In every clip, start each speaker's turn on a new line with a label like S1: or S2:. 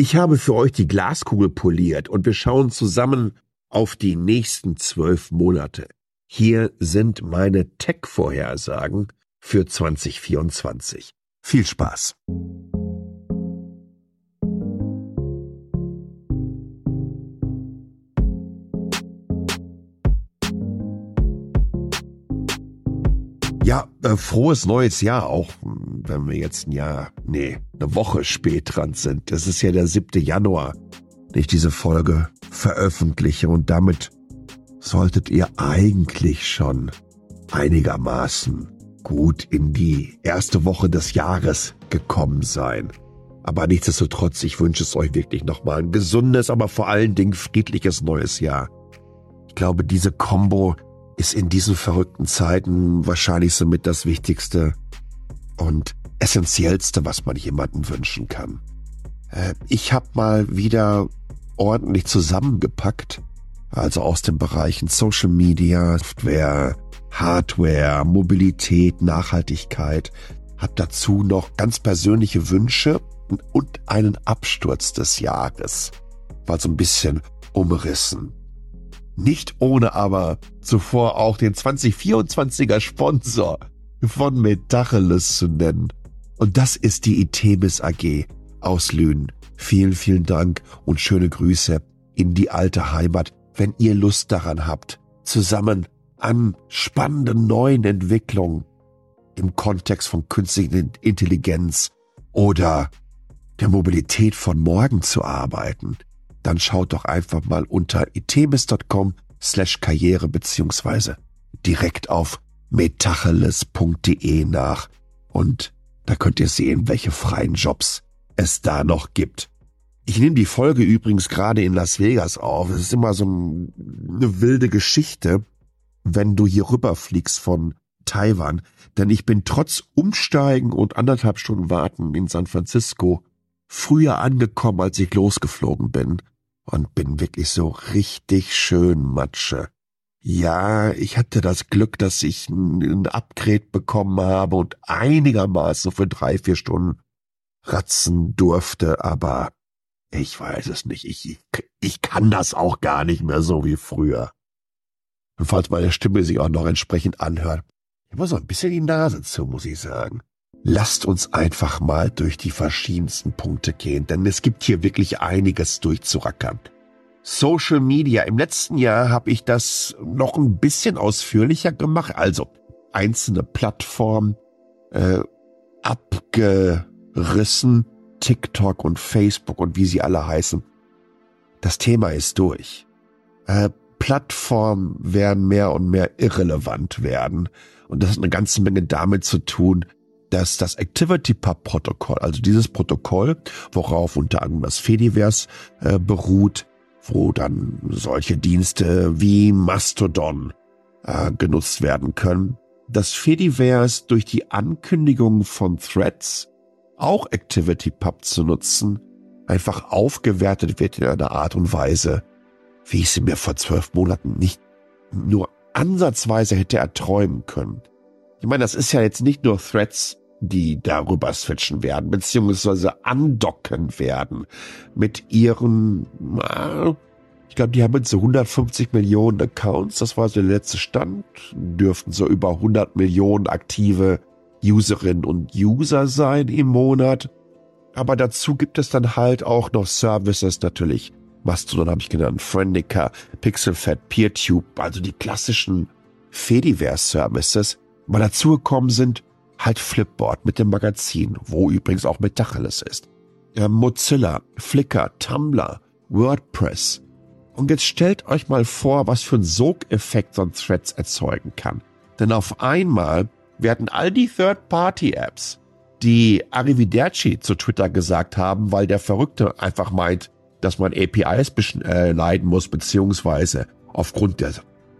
S1: Ich habe für euch die Glaskugel poliert und wir schauen zusammen auf die nächsten zwölf Monate. Hier sind meine Tech-Vorhersagen für 2024. Viel Spaß! Ja, äh, frohes neues Jahr, auch wenn wir jetzt ein Jahr, nee, eine Woche spät dran sind. Es ist ja der 7. Januar, den ich diese Folge veröffentliche und damit solltet ihr eigentlich schon einigermaßen gut in die erste Woche des Jahres gekommen sein. Aber nichtsdestotrotz, ich wünsche es euch wirklich nochmal ein gesundes, aber vor allen Dingen friedliches neues Jahr. Ich glaube, diese Combo ist in diesen verrückten Zeiten wahrscheinlich somit das Wichtigste und Essentiellste, was man jemandem wünschen kann. Äh, ich habe mal wieder ordentlich zusammengepackt, also aus den Bereichen Social Media, Software, Hardware, Mobilität, Nachhaltigkeit, habe dazu noch ganz persönliche Wünsche und einen Absturz des Jahres. War so ein bisschen umrissen. Nicht ohne aber zuvor auch den 2024er Sponsor von Metacheles zu nennen. Und das ist die Itemis AG aus Lünen. Vielen, vielen Dank und schöne Grüße in die alte Heimat, wenn ihr Lust daran habt, zusammen an spannenden neuen Entwicklungen im Kontext von künstlicher Intelligenz oder der Mobilität von morgen zu arbeiten dann schaut doch einfach mal unter itemis.com slash karriere beziehungsweise direkt auf metacheles.de nach und da könnt ihr sehen, welche freien Jobs es da noch gibt. Ich nehme die Folge übrigens gerade in Las Vegas auf. Es ist immer so eine wilde Geschichte, wenn du hier rüberfliegst von Taiwan. Denn ich bin trotz Umsteigen und anderthalb Stunden Warten in San Francisco früher angekommen, als ich losgeflogen bin und bin wirklich so richtig schön Matsche. Ja, ich hatte das Glück, dass ich ein Upgrade bekommen habe und einigermaßen für drei, vier Stunden ratzen durfte, aber ich weiß es nicht. Ich, ich kann das auch gar nicht mehr so wie früher. Und falls meine Stimme sich auch noch entsprechend anhört, ich muss so ein bisschen die Nase zu, muss ich sagen. Lasst uns einfach mal durch die verschiedensten Punkte gehen, denn es gibt hier wirklich einiges durchzurackern. Social Media. Im letzten Jahr habe ich das noch ein bisschen ausführlicher gemacht, also einzelne Plattformen äh, abgerissen, TikTok und Facebook und wie sie alle heißen. Das Thema ist durch. Äh, Plattformen werden mehr und mehr irrelevant werden. Und das hat eine ganze Menge damit zu tun, dass das ActivityPub-Protokoll, also dieses Protokoll, worauf unter anderem das Fediverse äh, beruht, wo dann solche Dienste wie Mastodon äh, genutzt werden können, dass Fediverse durch die Ankündigung von Threads auch ActivityPub zu nutzen, einfach aufgewertet wird in einer Art und Weise, wie ich sie mir vor zwölf Monaten nicht nur ansatzweise hätte erträumen können. Ich meine, das ist ja jetzt nicht nur Threads die darüber switchen werden, beziehungsweise andocken werden mit ihren, ich glaube, die haben jetzt so 150 Millionen Accounts, das war so der letzte Stand, dürften so über 100 Millionen aktive Userinnen und User sein im Monat. Aber dazu gibt es dann halt auch noch Services natürlich. Mastodon habe ich genannt, Friendica, Pixelfed, PeerTube, also die klassischen Fediverse-Services. Aber dazu gekommen sind halt Flipboard mit dem Magazin, wo übrigens auch Metacheles ist. Mozilla, Flickr, Tumblr, WordPress. Und jetzt stellt euch mal vor, was für ein Sogeffekt so ein Threads erzeugen kann. Denn auf einmal werden all die Third-Party-Apps, die Arrivederci zu Twitter gesagt haben, weil der Verrückte einfach meint, dass man APIs äh, leiden muss, beziehungsweise aufgrund der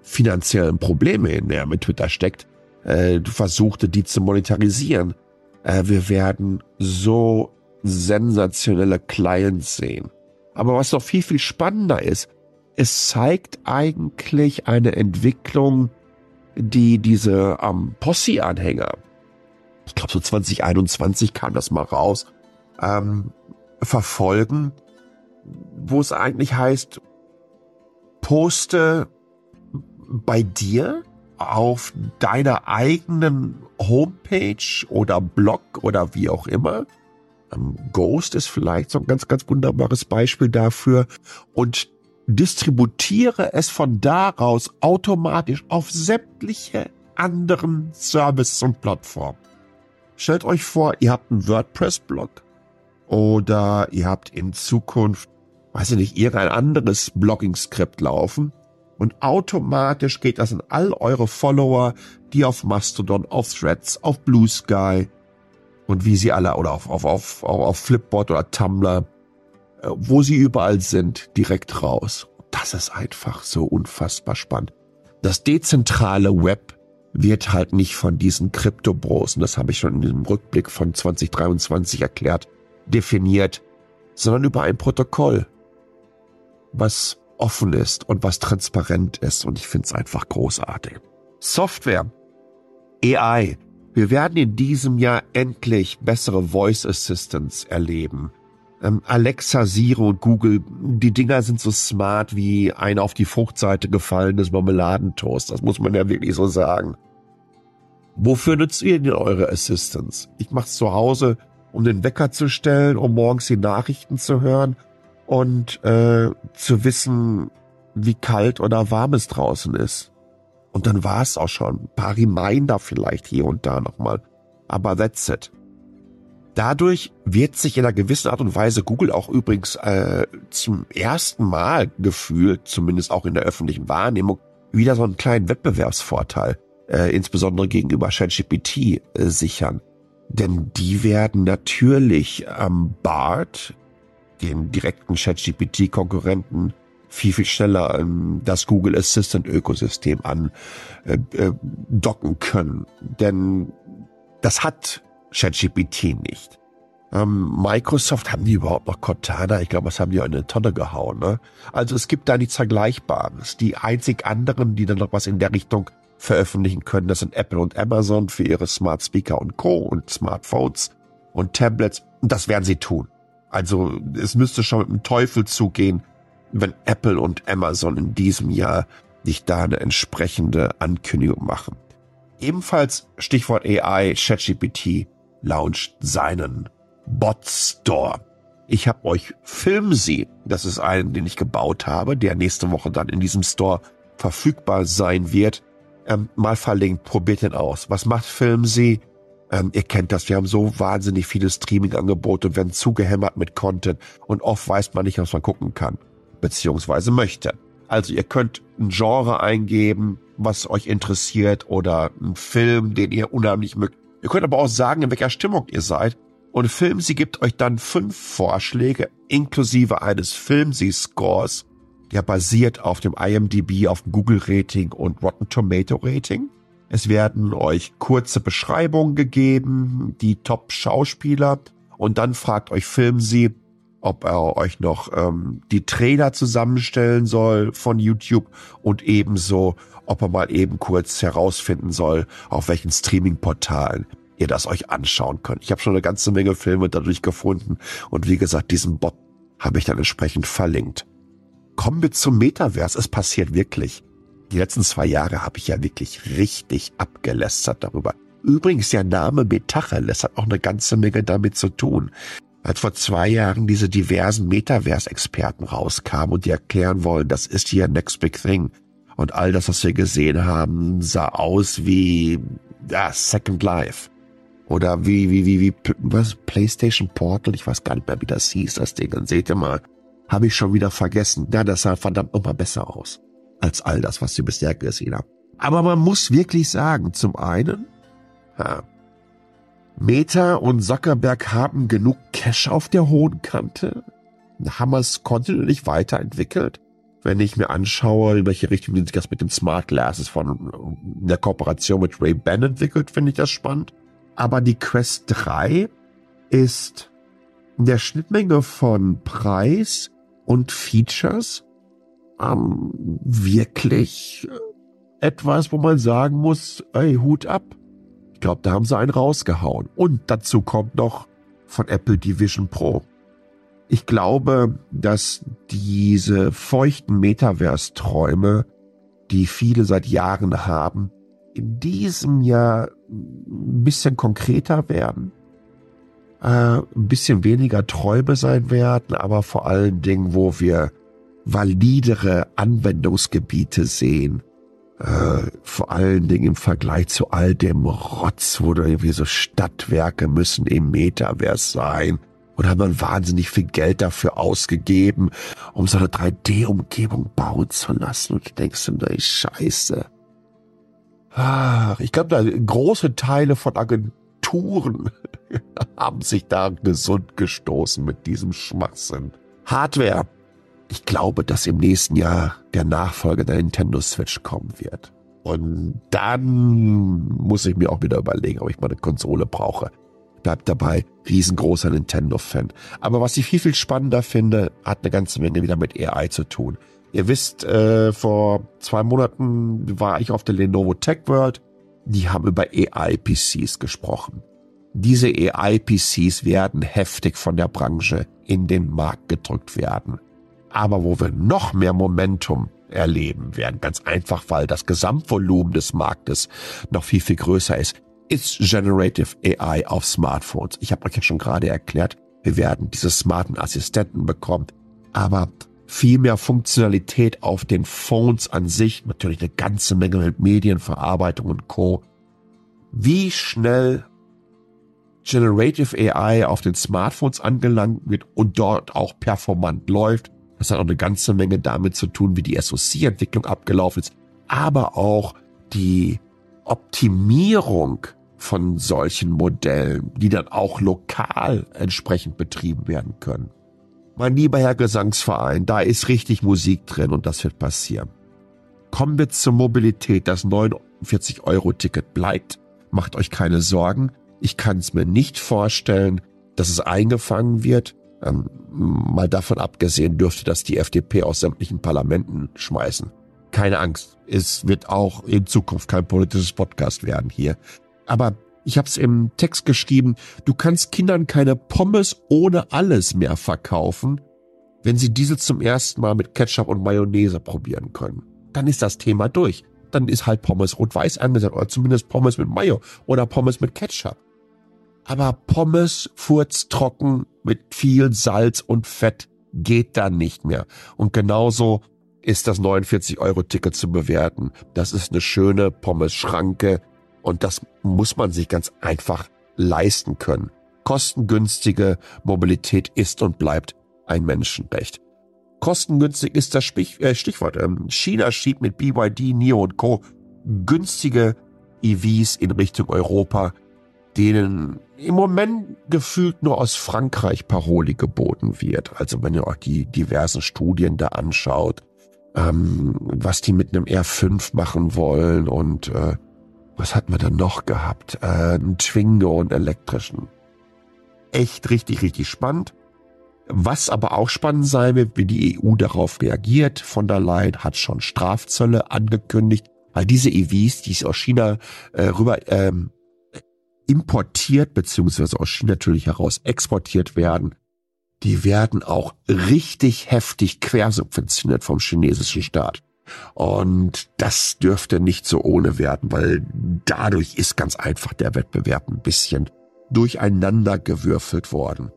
S1: finanziellen Probleme, in der er mit Twitter steckt, äh, versuchte, die zu monetarisieren. Äh, wir werden so sensationelle Clients sehen. Aber was noch viel, viel spannender ist, es zeigt eigentlich eine Entwicklung, die diese ähm, Posse-Anhänger, ich glaube so 2021 kam das mal raus, ähm, verfolgen, wo es eigentlich heißt, poste bei dir auf deiner eigenen Homepage oder Blog oder wie auch immer. Ähm, Ghost ist vielleicht so ein ganz, ganz wunderbares Beispiel dafür und distributiere es von daraus automatisch auf sämtliche anderen Services und Plattformen. Stellt euch vor, ihr habt einen WordPress-Blog oder ihr habt in Zukunft, weiß ich nicht, irgendein anderes Blogging-Skript laufen und automatisch geht das an all eure Follower, die auf Mastodon, auf Threads, auf Blue Sky und wie sie alle oder auf, auf, auf, auf Flipboard oder Tumblr, äh, wo sie überall sind, direkt raus. Das ist einfach so unfassbar spannend. Das dezentrale Web wird halt nicht von diesen Kryptobros, und das habe ich schon in dem Rückblick von 2023 erklärt, definiert, sondern über ein Protokoll, was offen ist und was transparent ist. Und ich finde es einfach großartig. Software. AI. Wir werden in diesem Jahr endlich bessere Voice Assistants erleben. Ähm, Alexa, Siri und Google, die Dinger sind so smart wie ein auf die Fruchtseite gefallenes Marmeladentoast. Das muss man ja wirklich so sagen. Wofür nützt ihr denn eure Assistants? Ich mache es zu Hause, um den Wecker zu stellen, um morgens die Nachrichten zu hören und äh, zu wissen, wie kalt oder warm es draußen ist. Und dann war es auch schon. Ein paar Reminder vielleicht hier und da nochmal. Aber that's it. Dadurch wird sich in einer gewissen Art und Weise Google auch übrigens äh, zum ersten Mal gefühlt, zumindest auch in der öffentlichen Wahrnehmung, wieder so einen kleinen Wettbewerbsvorteil, äh, insbesondere gegenüber ChatGPT, äh, sichern. Denn die werden natürlich am BART, dem direkten ChatGPT-Konkurrenten, viel, viel schneller ähm, das Google Assistant-Ökosystem an äh, äh, können. Denn das hat ChatGPT nicht. Ähm, Microsoft, haben die überhaupt noch Cortana? Ich glaube, das haben die auch in eine Tonne gehauen. Ne? Also es gibt da nichts Vergleichbares. Die einzig anderen, die dann noch was in der Richtung veröffentlichen können, das sind Apple und Amazon für ihre Smart Speaker und Co. und Smartphones und Tablets. Und das werden sie tun. Also es müsste schon mit dem Teufel zugehen, wenn Apple und Amazon in diesem Jahr nicht da eine entsprechende Ankündigung machen. Ebenfalls Stichwort AI, ChatGPT launcht seinen Bot Store. Ich habe euch Filmsee, das ist einen, den ich gebaut habe, der nächste Woche dann in diesem Store verfügbar sein wird, ähm, mal verlinkt. Probiert den aus. Was macht Filmsee? Ähm, ihr kennt das, wir haben so wahnsinnig viele Streaming-Angebote und werden zugehämmert mit Content und oft weiß man nicht, was man gucken kann, beziehungsweise möchte. Also ihr könnt ein Genre eingeben, was euch interessiert oder einen Film, den ihr unheimlich mögt. Ihr könnt aber auch sagen, in welcher Stimmung ihr seid. Und Film, sie gibt euch dann fünf Vorschläge inklusive eines Film-Sie-Scores, der basiert auf dem IMDb, auf dem Google-Rating und Rotten Tomato-Rating. Es werden euch kurze Beschreibungen gegeben, die Top-Schauspieler und dann fragt euch Film Sie, ob er euch noch ähm, die Trailer zusammenstellen soll von YouTube und ebenso, ob er mal eben kurz herausfinden soll, auf welchen Streaming-Portalen ihr das euch anschauen könnt. Ich habe schon eine ganze Menge Filme dadurch gefunden und wie gesagt, diesen Bot habe ich dann entsprechend verlinkt. Kommen wir zum Metaverse. Es passiert wirklich. Die letzten zwei Jahre habe ich ja wirklich richtig abgelästert darüber. Übrigens, der Name Metacheles hat auch eine ganze Menge damit zu tun als vor zwei Jahren diese diversen Metaverse-Experten rauskamen und die erklären wollen, das ist hier Next Big Thing. Und all das, was wir gesehen haben, sah aus wie ja, Second Life. Oder wie, wie, wie, wie, was, PlayStation Portal? Ich weiß gar nicht mehr, wie das hieß, das Ding. Dann seht ihr mal. Habe ich schon wieder vergessen. Ja, das sah verdammt nochmal besser aus. Als all das, was wir bisher gesehen haben. Aber man muss wirklich sagen, zum einen, ja, Meta und Zuckerberg haben genug Cash auf der hohen Kante, haben es kontinuierlich weiterentwickelt. Wenn ich mir anschaue, in welche Richtung sich das mit den Smart Glasses von der Kooperation mit Ray-Ban entwickelt, finde ich das spannend. Aber die Quest 3 ist in der Schnittmenge von Preis und Features ähm, wirklich etwas, wo man sagen muss, ey, Hut ab. Ich glaube, da haben sie einen rausgehauen. Und dazu kommt noch von Apple die Vision Pro. Ich glaube, dass diese feuchten Metaverse-Träume, die viele seit Jahren haben, in diesem Jahr ein bisschen konkreter werden, äh, ein bisschen weniger Träume sein werden, aber vor allen Dingen, wo wir validere Anwendungsgebiete sehen, äh, vor allen Dingen im Vergleich zu all dem Rotz, wo da irgendwie so Stadtwerke müssen im Metaverse sein und haben dann wahnsinnig viel Geld dafür ausgegeben, um so eine 3D-Umgebung bauen zu lassen. Und du denkst du, ey, scheiße. Ach, ich glaube, da große Teile von Agenturen haben sich da gesund gestoßen mit diesem Schwachsinn. Hardware. Ich glaube, dass im nächsten Jahr der Nachfolger der Nintendo Switch kommen wird. Und dann muss ich mir auch wieder überlegen, ob ich mal eine Konsole brauche bleibt dabei, riesengroßer Nintendo-Fan. Aber was ich viel, viel spannender finde, hat eine ganze Menge wieder mit AI zu tun. Ihr wisst, äh, vor zwei Monaten war ich auf der Lenovo Tech World. Die haben über AI-PCs gesprochen. Diese AI-PCs werden heftig von der Branche in den Markt gedrückt werden. Aber wo wir noch mehr Momentum erleben werden, ganz einfach, weil das Gesamtvolumen des Marktes noch viel, viel größer ist, ist Generative AI auf Smartphones. Ich habe euch ja schon gerade erklärt, wir werden diese smarten Assistenten bekommen, aber viel mehr Funktionalität auf den Phones an sich, natürlich eine ganze Menge mit Medienverarbeitung und Co. Wie schnell Generative AI auf den Smartphones angelangt wird und dort auch performant läuft, das hat auch eine ganze Menge damit zu tun, wie die SoC-Entwicklung abgelaufen ist, aber auch die Optimierung von solchen Modellen, die dann auch lokal entsprechend betrieben werden können. Mein lieber Herr Gesangsverein, da ist richtig Musik drin und das wird passieren. Kommen wir zur Mobilität. Das 49-Euro-Ticket bleibt. Macht euch keine Sorgen. Ich kann es mir nicht vorstellen, dass es eingefangen wird. Ähm, mal davon abgesehen dürfte das die FDP aus sämtlichen Parlamenten schmeißen. Keine Angst. Es wird auch in Zukunft kein politisches Podcast werden hier. Aber ich habe es im Text geschrieben, du kannst Kindern keine Pommes ohne alles mehr verkaufen, wenn sie diese zum ersten Mal mit Ketchup und Mayonnaise probieren können. Dann ist das Thema durch. Dann ist halt Pommes rot-weiß angesagt oder zumindest Pommes mit Mayo oder Pommes mit Ketchup. Aber Pommes furztrocken mit viel Salz und Fett geht dann nicht mehr. Und genauso ist das 49-Euro-Ticket zu bewerten. Das ist eine schöne Pommes-Schranke, und das muss man sich ganz einfach leisten können. Kostengünstige Mobilität ist und bleibt ein Menschenrecht. Kostengünstig ist das äh, Stichwort. Ähm, China schiebt mit BYD, NIO und Co. günstige EVs in Richtung Europa, denen im Moment gefühlt nur aus Frankreich Paroli geboten wird. Also wenn ihr euch die diversen Studien da anschaut, ähm, was die mit einem R5 machen wollen und äh, was hatten wir dann noch gehabt? Äh, einen Twingo und elektrischen. Echt richtig, richtig spannend. Was aber auch spannend sein wird, wie die EU darauf reagiert. Von der Leyen hat schon Strafzölle angekündigt, weil diese EVs, die aus China äh, rüber ähm, importiert, beziehungsweise aus China natürlich heraus exportiert werden, die werden auch richtig heftig quersubventioniert vom chinesischen Staat. Und das dürfte nicht so ohne werden, weil dadurch ist ganz einfach der Wettbewerb ein bisschen durcheinander gewürfelt worden.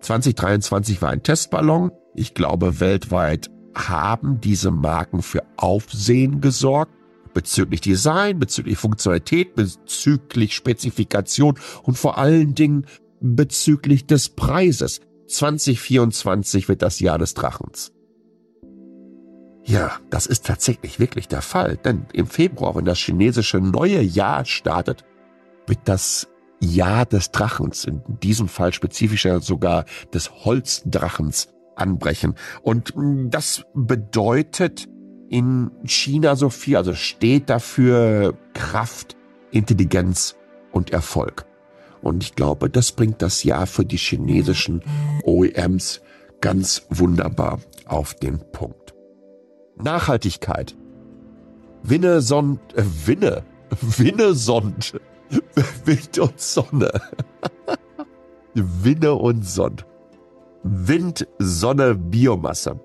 S1: 2023 war ein Testballon. Ich glaube, weltweit haben diese Marken für Aufsehen gesorgt bezüglich Design, bezüglich Funktionalität, bezüglich Spezifikation und vor allen Dingen bezüglich des Preises. 2024 wird das Jahr des Drachens. Ja, das ist tatsächlich wirklich der Fall, denn im Februar, wenn das chinesische neue Jahr startet, wird das Jahr des Drachens, in diesem Fall spezifischer sogar des Holzdrachens, anbrechen. Und das bedeutet in China so viel, also steht dafür Kraft, Intelligenz und Erfolg. Und ich glaube, das bringt das Jahr für die chinesischen OEMs ganz wunderbar auf den Punkt. Nachhaltigkeit. Winne, Sonn, äh, Winne, Winne, Sond, Wind und Sonne. Winne und Sonn. Wind, Sonne, Biomasse.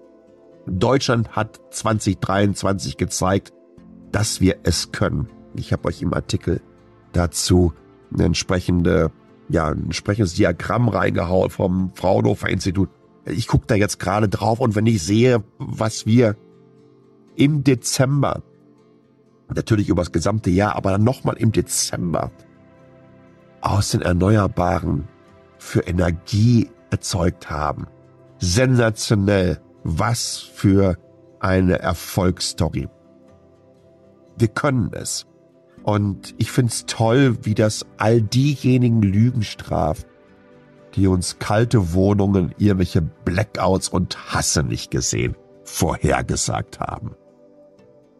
S1: Deutschland hat 2023 gezeigt, dass wir es können. Ich habe euch im Artikel dazu eine entsprechende, ja, ein entsprechendes Diagramm reingehauen vom Fraunhofer Institut. Ich gucke da jetzt gerade drauf und wenn ich sehe, was wir im Dezember, natürlich über das gesamte Jahr, aber dann nochmal im Dezember aus den Erneuerbaren für Energie erzeugt haben. Sensationell. Was für eine Erfolgsstory. Wir können es. Und ich find's toll, wie das all diejenigen Lügen straft, die uns kalte Wohnungen, irgendwelche Blackouts und Hasse nicht gesehen vorhergesagt haben.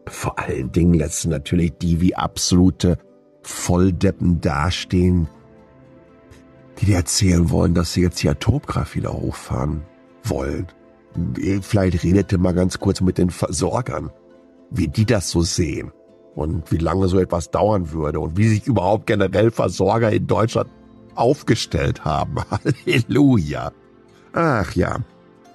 S1: Vor allen Dingen letzten natürlich die wie absolute Volldeppen dastehen, die dir erzählen wollen, dass sie jetzt die Atomkraft wieder hochfahren wollen. Vielleicht redete mal ganz kurz mit den Versorgern, wie die das so sehen und wie lange so etwas dauern würde und wie sich überhaupt generell Versorger in Deutschland aufgestellt haben. Halleluja. Ach ja.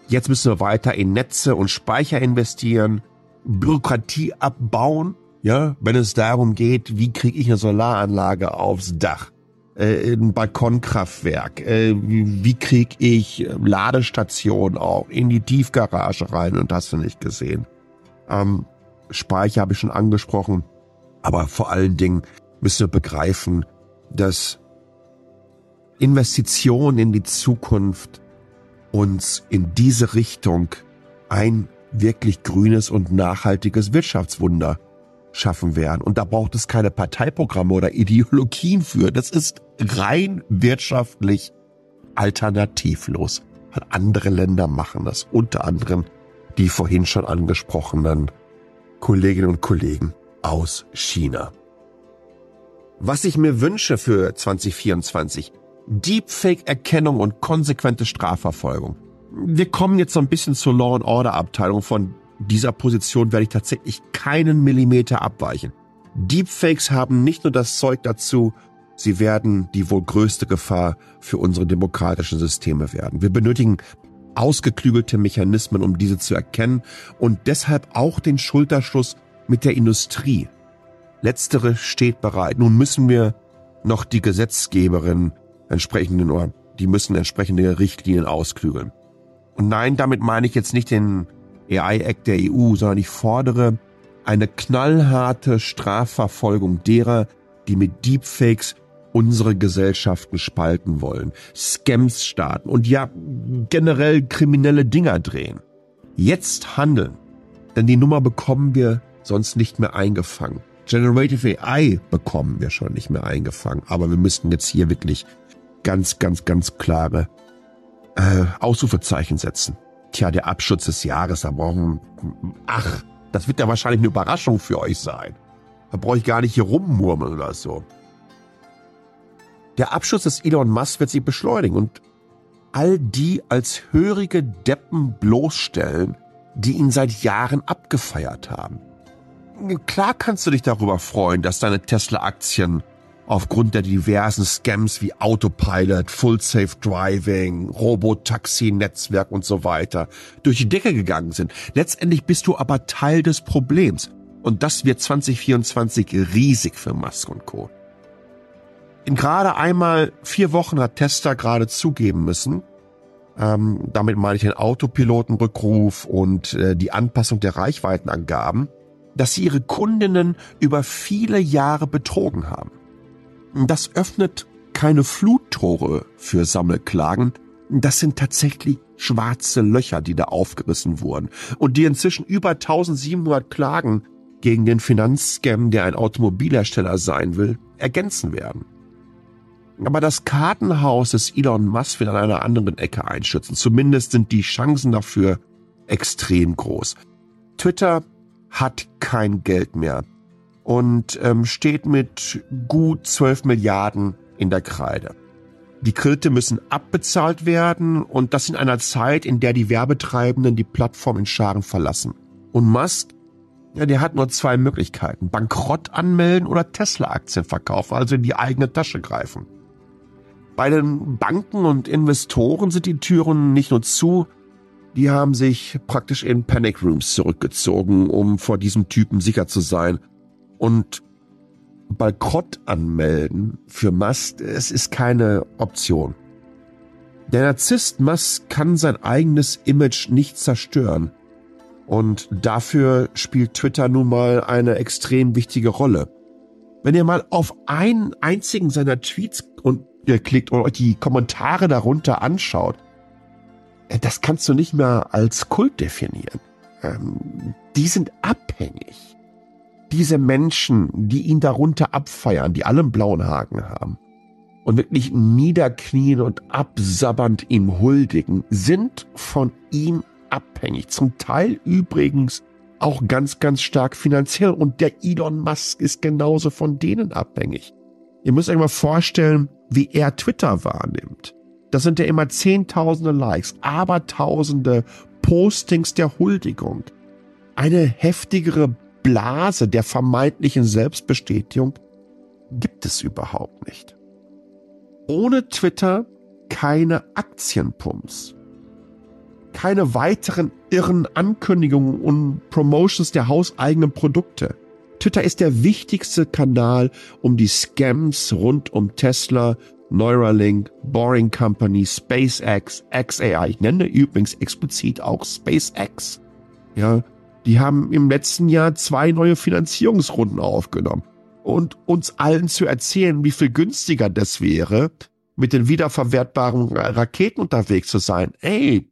S1: Jetzt müssen wir weiter in Netze und Speicher investieren, Bürokratie abbauen, ja, wenn es darum geht, wie kriege ich eine Solaranlage aufs Dach? Äh, ein Balkonkraftwerk? Äh, wie krieg ich Ladestationen auch in die Tiefgarage rein und hast du nicht gesehen? Ähm, Speicher habe ich schon angesprochen, aber vor allen Dingen müssen wir begreifen, dass Investitionen in die Zukunft uns in diese Richtung ein wirklich grünes und nachhaltiges Wirtschaftswunder schaffen werden. Und da braucht es keine Parteiprogramme oder Ideologien für. Das ist rein wirtschaftlich alternativlos. Andere Länder machen das, unter anderem die vorhin schon angesprochenen Kolleginnen und Kollegen aus China. Was ich mir wünsche für 2024, Deepfake-Erkennung und konsequente Strafverfolgung. Wir kommen jetzt so ein bisschen zur Law and Order Abteilung von dieser Position werde ich tatsächlich keinen Millimeter abweichen. Deepfakes haben nicht nur das Zeug dazu, sie werden die wohl größte Gefahr für unsere demokratischen Systeme werden. Wir benötigen ausgeklügelte Mechanismen, um diese zu erkennen und deshalb auch den Schulterschluss mit der Industrie. Letztere steht bereit. Nun müssen wir noch die Gesetzgeberin entsprechenden oder die müssen entsprechende Richtlinien ausklügeln. Und nein, damit meine ich jetzt nicht den AI-Act der EU, sondern ich fordere eine knallharte Strafverfolgung derer, die mit Deepfakes unsere Gesellschaften spalten wollen, Scams starten und ja generell kriminelle Dinger drehen. Jetzt handeln, denn die Nummer bekommen wir sonst nicht mehr eingefangen. Generative AI bekommen wir schon nicht mehr eingefangen, aber wir müssten jetzt hier wirklich ganz, ganz, ganz klare äh, Ausrufezeichen setzen. Tja, der Abschutz des Jahres, da brauchen, ach, das wird ja wahrscheinlich eine Überraschung für euch sein. Da brauche ich gar nicht hier rummurmeln oder so. Der Abschutz des Elon Musk wird sich beschleunigen und all die als hörige Deppen bloßstellen, die ihn seit Jahren abgefeiert haben. Klar kannst du dich darüber freuen, dass deine Tesla-Aktien aufgrund der diversen Scams wie Autopilot, Full Safe Driving, Robotaxi-Netzwerk und so weiter durch die Decke gegangen sind. Letztendlich bist du aber Teil des Problems. Und das wird 2024 riesig für Musk und Co. In gerade einmal vier Wochen hat Tesla gerade zugeben müssen, ähm, damit meine ich den Autopilotenrückruf und äh, die Anpassung der Reichweitenangaben, dass sie ihre Kundinnen über viele Jahre betrogen haben. Das öffnet keine Fluttore für Sammelklagen. Das sind tatsächlich schwarze Löcher, die da aufgerissen wurden und die inzwischen über 1700 Klagen gegen den Finanzscam, der ein Automobilhersteller sein will, ergänzen werden. Aber das Kartenhaus des Elon Musk wird an einer anderen Ecke einschützen. Zumindest sind die Chancen dafür extrem groß. Twitter hat kein Geld mehr und ähm, steht mit gut 12 Milliarden in der Kreide. Die Kredite müssen abbezahlt werden und das in einer Zeit, in der die Werbetreibenden die Plattform in Scharen verlassen. Und Musk, ja, der hat nur zwei Möglichkeiten. Bankrott anmelden oder Tesla-Aktien verkaufen, also in die eigene Tasche greifen. Bei den Banken und Investoren sind die Türen nicht nur zu, die haben sich praktisch in Panic Rooms zurückgezogen, um vor diesem Typen sicher zu sein. Und Bankrott anmelden für Musk, es ist keine Option. Der Narzisst Musk kann sein eigenes Image nicht zerstören. Und dafür spielt Twitter nun mal eine extrem wichtige Rolle. Wenn ihr mal auf einen einzigen seiner Tweets und ihr klickt und euch die Kommentare darunter anschaut, äh, das kannst du nicht mehr als Kult definieren. Ähm, die sind abhängig. Diese Menschen, die ihn darunter abfeiern, die alle einen blauen Haken haben und wirklich niederknien und absabbernd ihm huldigen, sind von ihm abhängig. Zum Teil übrigens auch ganz, ganz stark finanziell. Und der Elon Musk ist genauso von denen abhängig. Ihr müsst euch mal vorstellen, wie er Twitter wahrnimmt. Das sind ja immer Zehntausende Likes, Abertausende Postings der Huldigung. Eine heftigere Blase der vermeintlichen Selbstbestätigung gibt es überhaupt nicht. Ohne Twitter keine Aktienpumps keine weiteren irren Ankündigungen und Promotions der hauseigenen Produkte. Twitter ist der wichtigste Kanal, um die Scams rund um Tesla, Neuralink, Boring Company, SpaceX, XAI. Ich nenne übrigens explizit auch SpaceX. Ja, die haben im letzten Jahr zwei neue Finanzierungsrunden aufgenommen. Und uns allen zu erzählen, wie viel günstiger das wäre, mit den wiederverwertbaren Raketen unterwegs zu sein. Ey,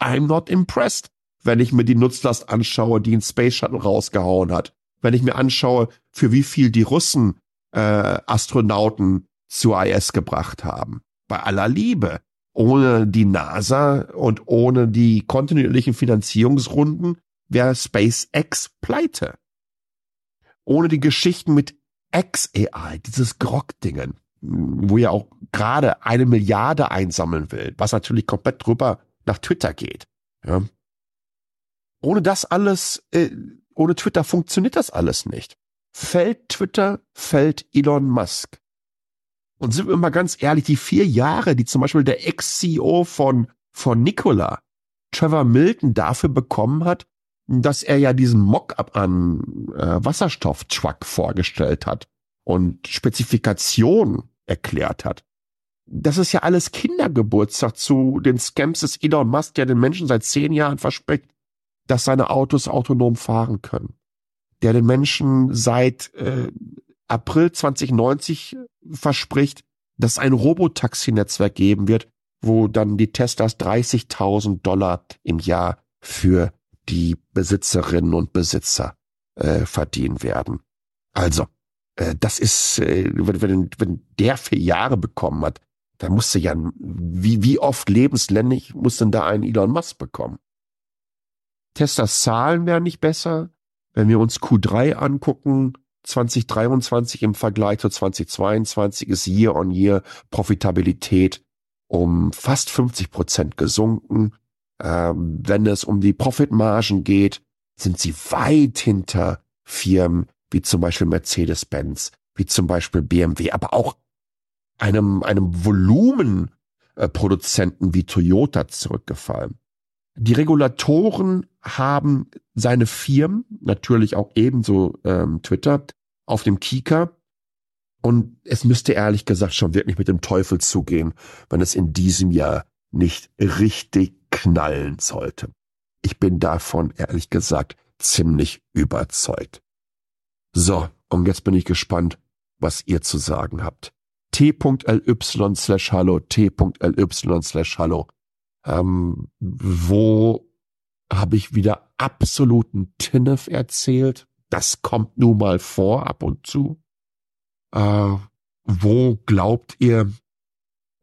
S1: I'm not impressed, wenn ich mir die Nutzlast anschaue, die ein Space Shuttle rausgehauen hat. Wenn ich mir anschaue, für wie viel die Russen äh, Astronauten zur IS gebracht haben. Bei aller Liebe. Ohne die NASA und ohne die kontinuierlichen Finanzierungsrunden wäre SpaceX pleite. Ohne die Geschichten mit XAI, dieses Grog-Dingen, wo ja auch gerade eine Milliarde einsammeln will, was natürlich komplett drüber nach Twitter geht. Ja. Ohne das alles, äh, ohne Twitter funktioniert das alles nicht. Fällt Twitter, fällt Elon Musk. Und sind wir mal ganz ehrlich, die vier Jahre, die zum Beispiel der Ex-CEO von, von Nikola, Trevor Milton, dafür bekommen hat, dass er ja diesen Mock-up an äh, Wasserstofftruck vorgestellt hat und Spezifikation erklärt hat das ist ja alles Kindergeburtstag zu den Scams des Elon Musk, der den Menschen seit zehn Jahren verspricht, dass seine Autos autonom fahren können. Der den Menschen seit äh, April 2090 verspricht, dass ein Robotaxi-Netzwerk geben wird, wo dann die Teslas 30.000 Dollar im Jahr für die Besitzerinnen und Besitzer äh, verdienen werden. Also, äh, das ist, äh, wenn, wenn, wenn der vier Jahre bekommen hat, da musste ja, wie, wie oft lebensländlich muss denn da ein Elon Musk bekommen? Teslas Zahlen wären nicht besser. Wenn wir uns Q3 angucken, 2023 im Vergleich zu 2022 ist Year on Year Profitabilität um fast 50 Prozent gesunken. Ähm, wenn es um die Profitmargen geht, sind sie weit hinter Firmen wie zum Beispiel Mercedes-Benz, wie zum Beispiel BMW, aber auch einem, einem Volumenproduzenten wie Toyota zurückgefallen. Die Regulatoren haben seine Firmen, natürlich auch ebenso ähm, Twitter, auf dem Kieker. Und es müsste ehrlich gesagt schon wirklich mit dem Teufel zugehen, wenn es in diesem Jahr nicht richtig knallen sollte. Ich bin davon ehrlich gesagt ziemlich überzeugt. So, und jetzt bin ich gespannt, was ihr zu sagen habt t.ly slash hallo, t.ly slash hallo. Ähm, wo habe ich wieder absoluten Tinnef erzählt? Das kommt nun mal vor, ab und zu. Äh, wo glaubt ihr,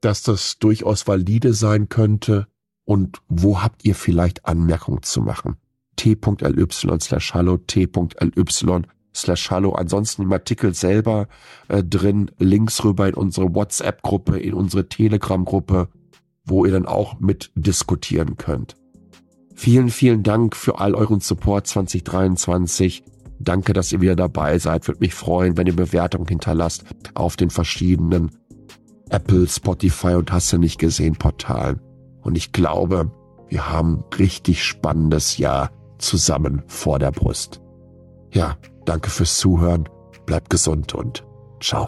S1: dass das durchaus valide sein könnte? Und wo habt ihr vielleicht Anmerkungen zu machen? t.ly slash hallo, t.ly slash hallo. Ansonsten im Artikel selber äh, drin Links rüber in unsere WhatsApp-Gruppe, in unsere Telegram-Gruppe, wo ihr dann auch mit diskutieren könnt. Vielen, vielen Dank für all euren Support 2023. Danke, dass ihr wieder dabei seid. Würde mich freuen, wenn ihr Bewertungen hinterlasst auf den verschiedenen Apple, Spotify und hast du nicht gesehen Portalen. Und ich glaube, wir haben richtig spannendes Jahr zusammen vor der Brust. Ja, danke fürs Zuhören, bleibt gesund und ciao.